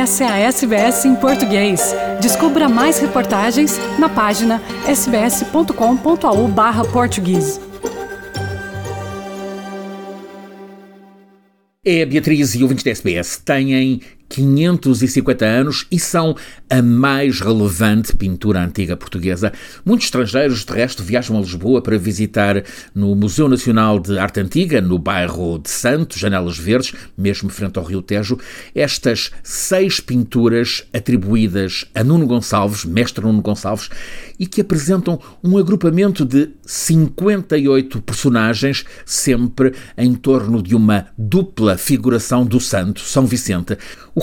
Essa é a SBS em português. Descubra mais reportagens na página sbs.com.au/português. É a Beatriz e ouvintes da SBS têm 550 anos e são a mais relevante pintura antiga portuguesa. Muitos estrangeiros, de resto, viajam a Lisboa para visitar no Museu Nacional de Arte Antiga, no bairro de Santos, Janelas Verdes, mesmo frente ao Rio Tejo, estas seis pinturas atribuídas a Nuno Gonçalves, mestre Nuno Gonçalves, e que apresentam um agrupamento de 58 personagens, sempre em torno de uma dupla figuração do santo, São Vicente.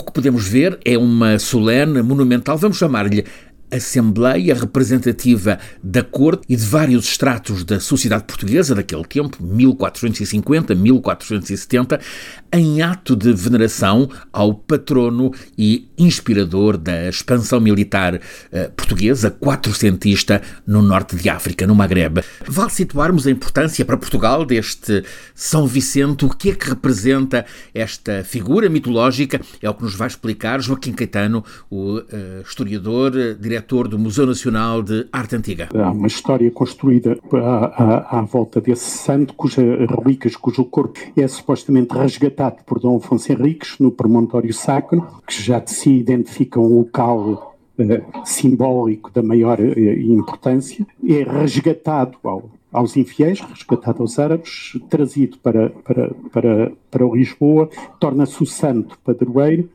Que podemos ver é uma solene, monumental, vamos chamar-lhe Assembleia Representativa da Corte e de vários estratos da sociedade portuguesa daquele tempo, 1450-1470, em ato de veneração ao patrono e inspirador da expansão militar eh, portuguesa, quatrocentista, no norte de África, no Magreb. Vale situarmos a importância para Portugal deste São Vicente, o que é que representa esta figura mitológica, é o que nos vai explicar Joaquim Caetano, o uh, historiador, diretor diretor do Museu Nacional de Arte Antiga. Há uma história construída à, à, à volta desse santo, cuja relíquias, cujo corpo é supostamente resgatado por Dom Afonso Henriques no promontório sacro, que já de si identifica um local uh, simbólico da maior uh, importância, é resgatado ao, aos infiéis, resgatado aos árabes, trazido para, para, para, para Lisboa, torna-se o santo padroeiro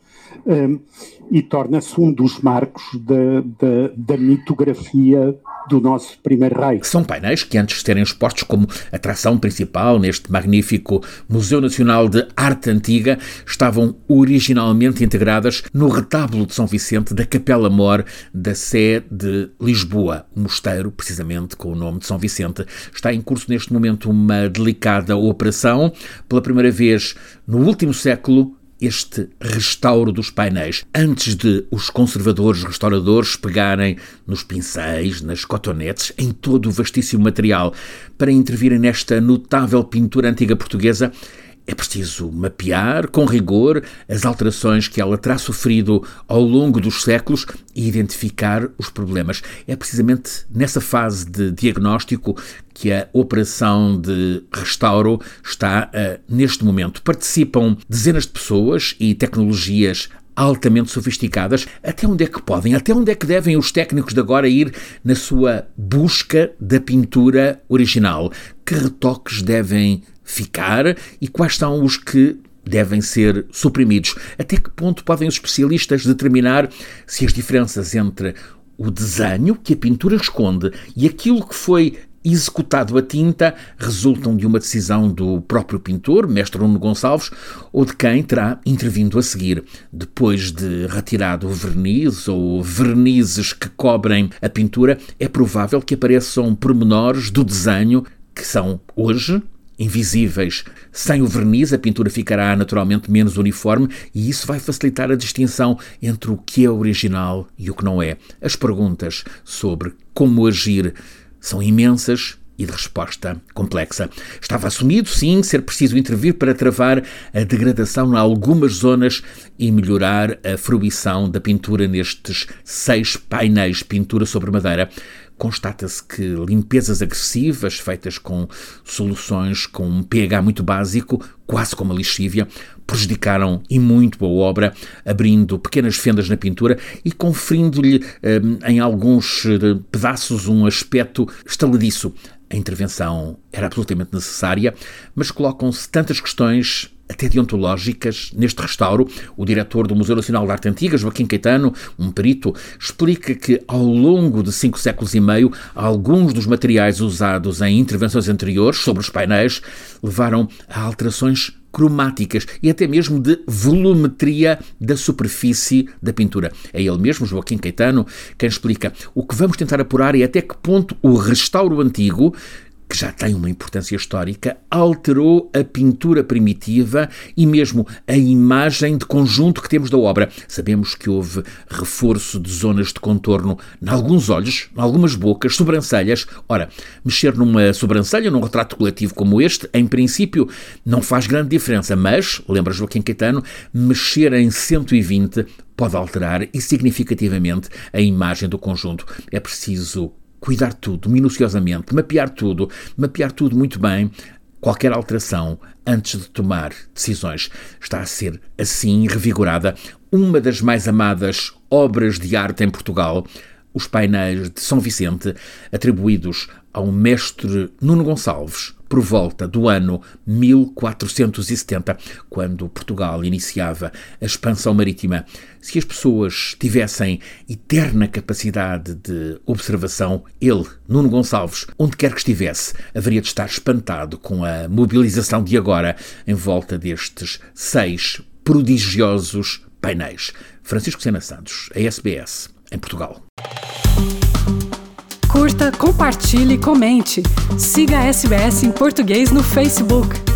e torna-se um dos marcos da, da, da, mitografia do nosso primeiro rei. São painéis que, antes de serem expostos como atração principal neste magnífico Museu Nacional de Arte Antiga, estavam originalmente integradas no retábulo de São Vicente da Capela Mor da Sé de Lisboa. O mosteiro, precisamente com o nome de São Vicente, está em curso neste momento uma delicada operação. Pela primeira vez no último século, este restauro dos painéis, antes de os conservadores restauradores pegarem nos pincéis, nas cotonetes, em todo o vastíssimo material, para intervirem nesta notável pintura antiga portuguesa, é preciso mapear com rigor as alterações que ela terá sofrido ao longo dos séculos e identificar os problemas. É precisamente nessa fase de diagnóstico que a operação de restauro está uh, neste momento. Participam dezenas de pessoas e tecnologias altamente sofisticadas. Até onde é que podem, até onde é que devem os técnicos de agora ir na sua busca da pintura original? Que retoques devem ficar e quais são os que devem ser suprimidos. Até que ponto podem os especialistas determinar se as diferenças entre o desenho que a pintura esconde e aquilo que foi executado a tinta resultam de uma decisão do próprio pintor, mestre Nuno Gonçalves, ou de quem terá intervindo a seguir. Depois de retirado o verniz ou vernizes que cobrem a pintura, é provável que apareçam pormenores do desenho que são hoje invisíveis. Sem o verniz, a pintura ficará naturalmente menos uniforme e isso vai facilitar a distinção entre o que é original e o que não é. As perguntas sobre como agir são imensas e de resposta complexa. Estava assumido, sim, ser preciso intervir para travar a degradação em algumas zonas e melhorar a fruição da pintura nestes seis painéis pintura sobre madeira constata-se que limpezas agressivas feitas com soluções com um pH muito básico, quase como a lixívia, prejudicaram e muito a obra, abrindo pequenas fendas na pintura e conferindo-lhe hum, em alguns eh, pedaços um aspecto estaladiço. A intervenção era absolutamente necessária, mas colocam-se tantas questões até deontológicas neste restauro. O diretor do Museu Nacional de Arte Antiga, Joaquim Caetano, um perito, explica que ao longo de cinco séculos e meio, alguns dos materiais usados em intervenções anteriores sobre os painéis levaram a alterações cromáticas e até mesmo de volumetria da superfície da pintura. É ele mesmo, Joaquim Caetano, quem explica. O que vamos tentar apurar é até que ponto o restauro antigo que já tem uma importância histórica, alterou a pintura primitiva e mesmo a imagem de conjunto que temos da obra. Sabemos que houve reforço de zonas de contorno em alguns olhos, em algumas bocas, sobrancelhas. Ora, mexer numa sobrancelha, num retrato coletivo como este, em princípio, não faz grande diferença, mas, lembra Joaquim Caetano, mexer em 120 pode alterar e significativamente a imagem do conjunto. É preciso cuidar tudo minuciosamente, mapear tudo, mapear tudo muito bem, qualquer alteração antes de tomar decisões. Está a ser assim revigorada uma das mais amadas obras de arte em Portugal, os painéis de São Vicente, atribuídos ao mestre Nuno Gonçalves, por volta do ano 1470, quando Portugal iniciava a expansão marítima. Se as pessoas tivessem eterna capacidade de observação, ele, Nuno Gonçalves, onde quer que estivesse, haveria de estar espantado com a mobilização de agora em volta destes seis prodigiosos painéis. Francisco Sena Santos, a SBS, em Portugal. Curta, compartilhe, comente. Siga a SBS em português no Facebook.